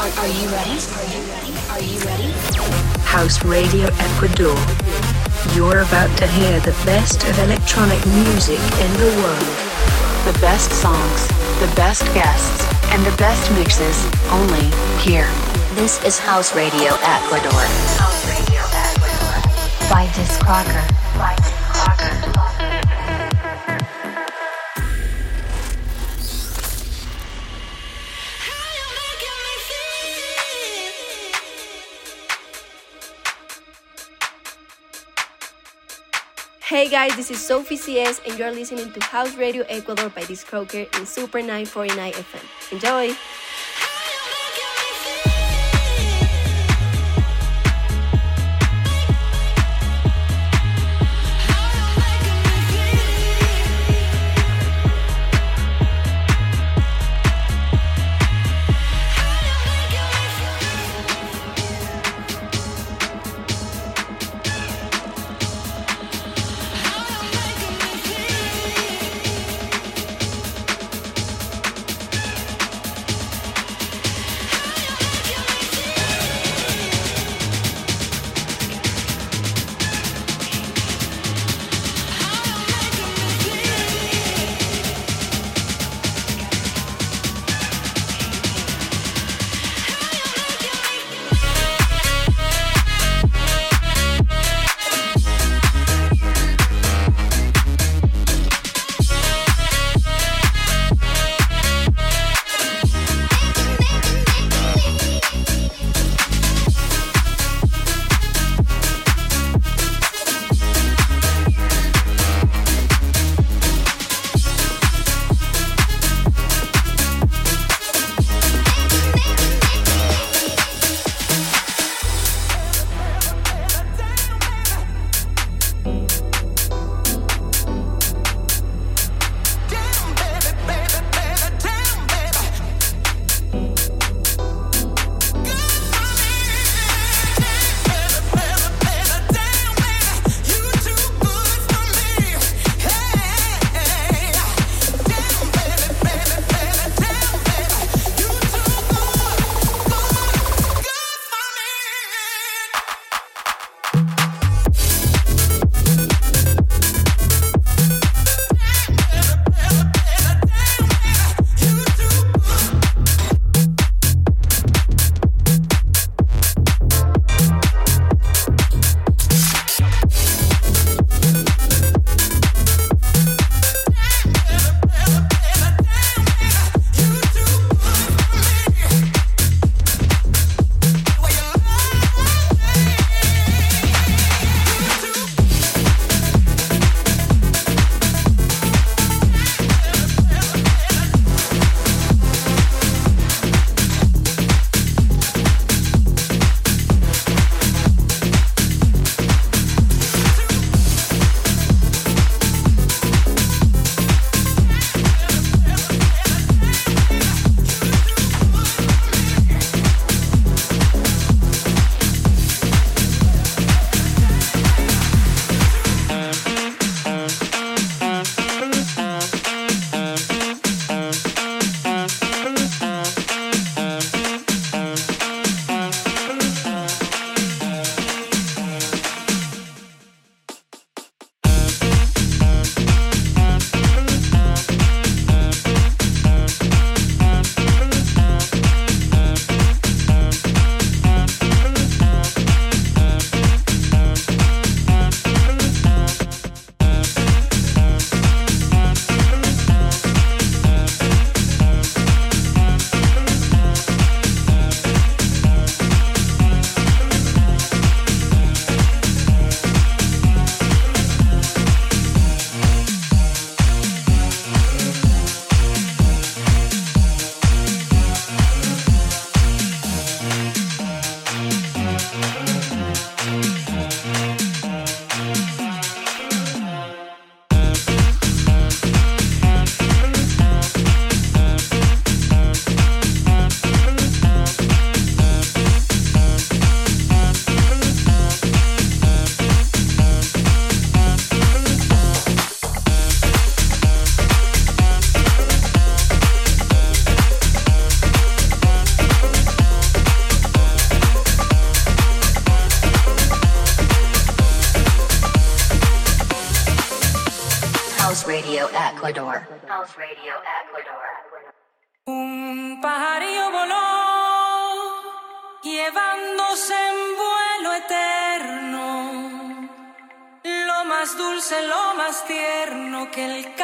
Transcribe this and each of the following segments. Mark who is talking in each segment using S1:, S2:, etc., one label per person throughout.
S1: Are, you ready? Are you ready? Are you ready?
S2: House Radio Ecuador. You're about to hear the best of electronic music in the world.
S3: The best songs, the best guests, and the best mixes only here.
S1: This is House Radio Ecuador.
S3: House Radio Ecuador.
S1: By Disc Crocker.
S3: By Disc Crocker.
S4: Hey guys, this is Sophie CS, and you're listening to House Radio Ecuador by Disc Crocker in Super 949 FM. Enjoy!
S5: Que el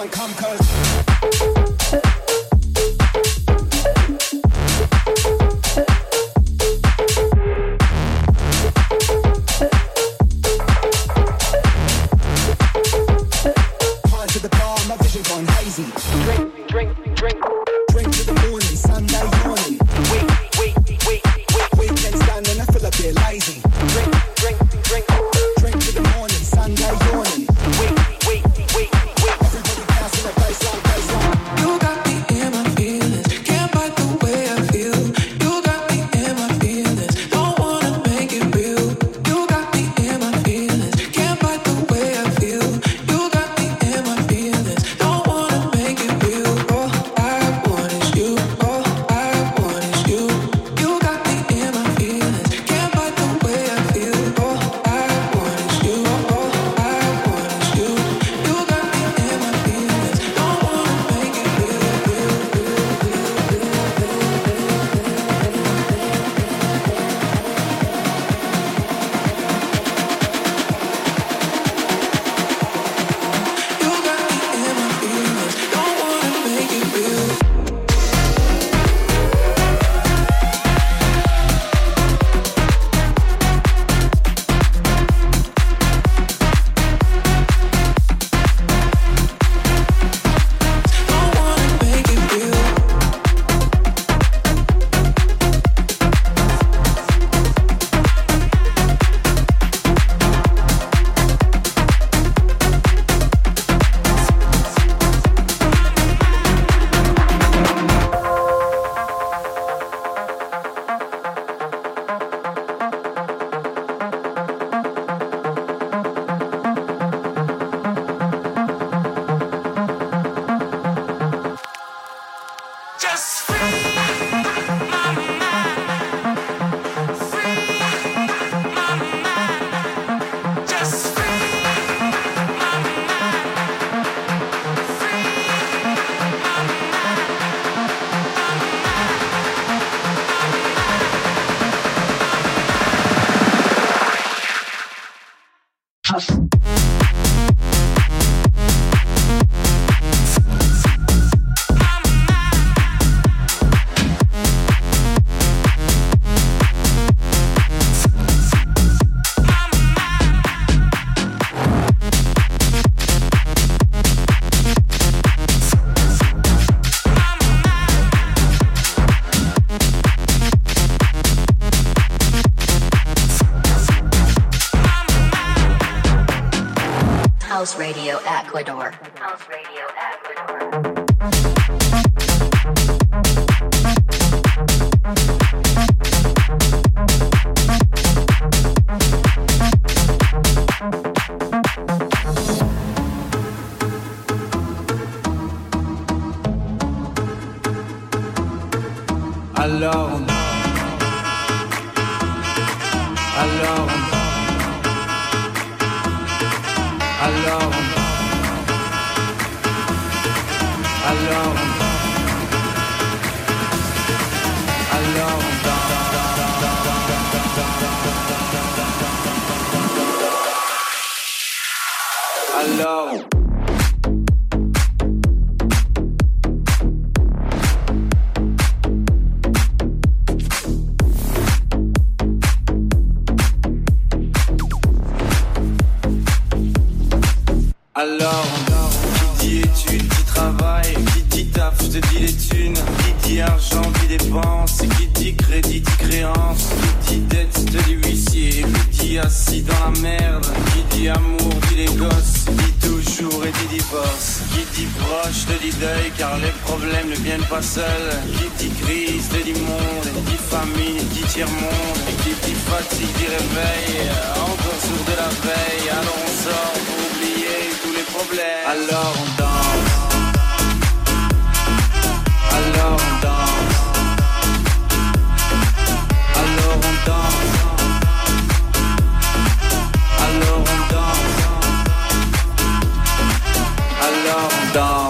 S6: gun come cause
S7: je te dis les thunes. Qui dit argent dit dépense. Qui dit crédit dit créance. Qui dit dette te dit huissier. Qui dit assis dans la merde. Qui dit amour dit les gosses. Dit toujours et dit divorce. Qui dit proche te dit deuil car les problèmes ne viennent pas seuls. Qui dit crise te dit monde. Qui dit famine dit tiers monde. Et qui dit fatigue dit réveil. Encore sourd de la veille. Alors on sort pour oublier tous les problèmes. Alors on danse. down.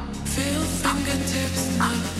S5: Feel fingertips
S8: now.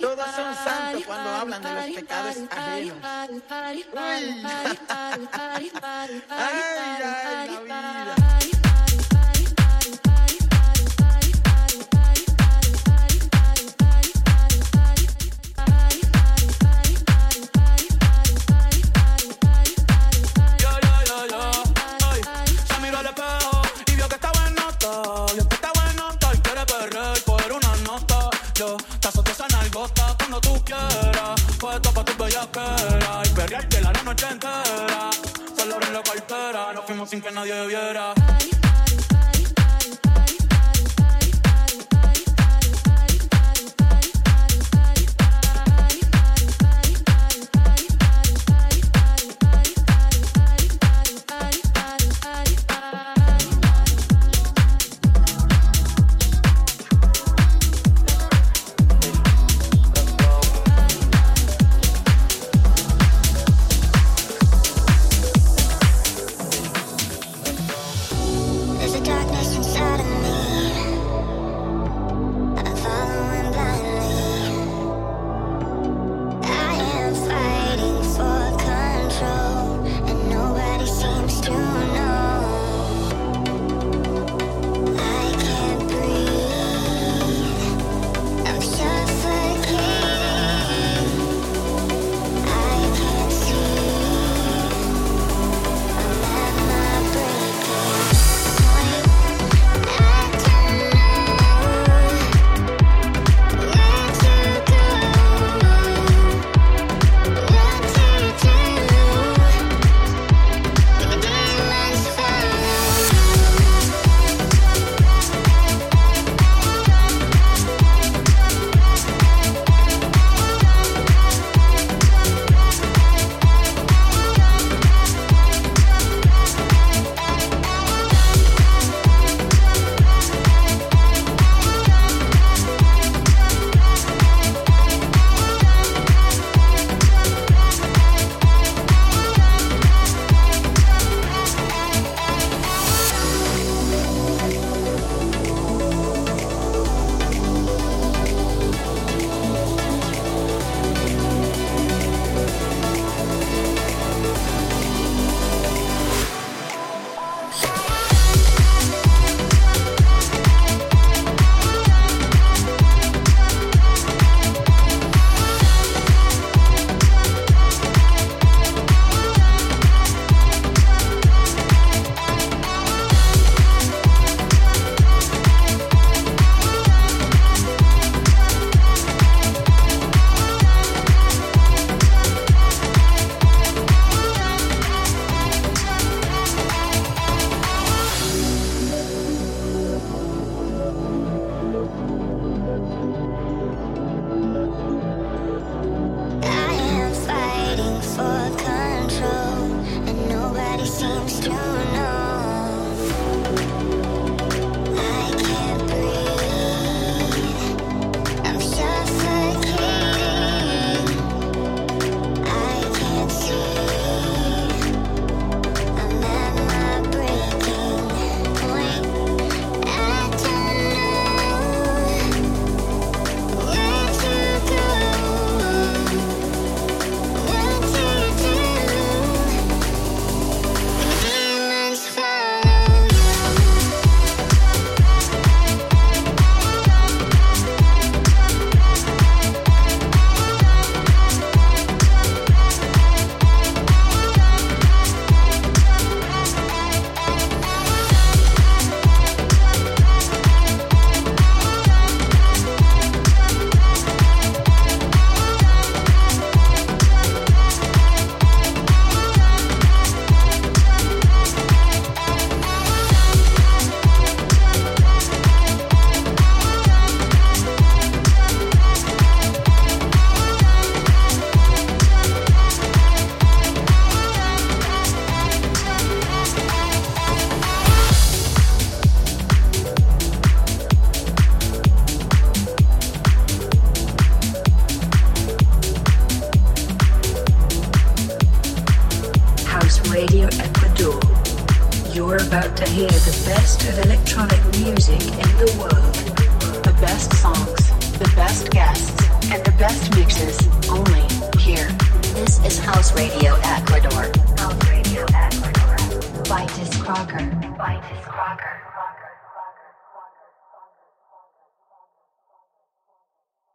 S9: Todos son santos cuando hablan de los pecados ajenos. Uy. Ay.
S10: Puesto pa' tu bellaquera y perrearte la noche entera. Solo abrí la cartera, nos fuimos sin que nadie viera.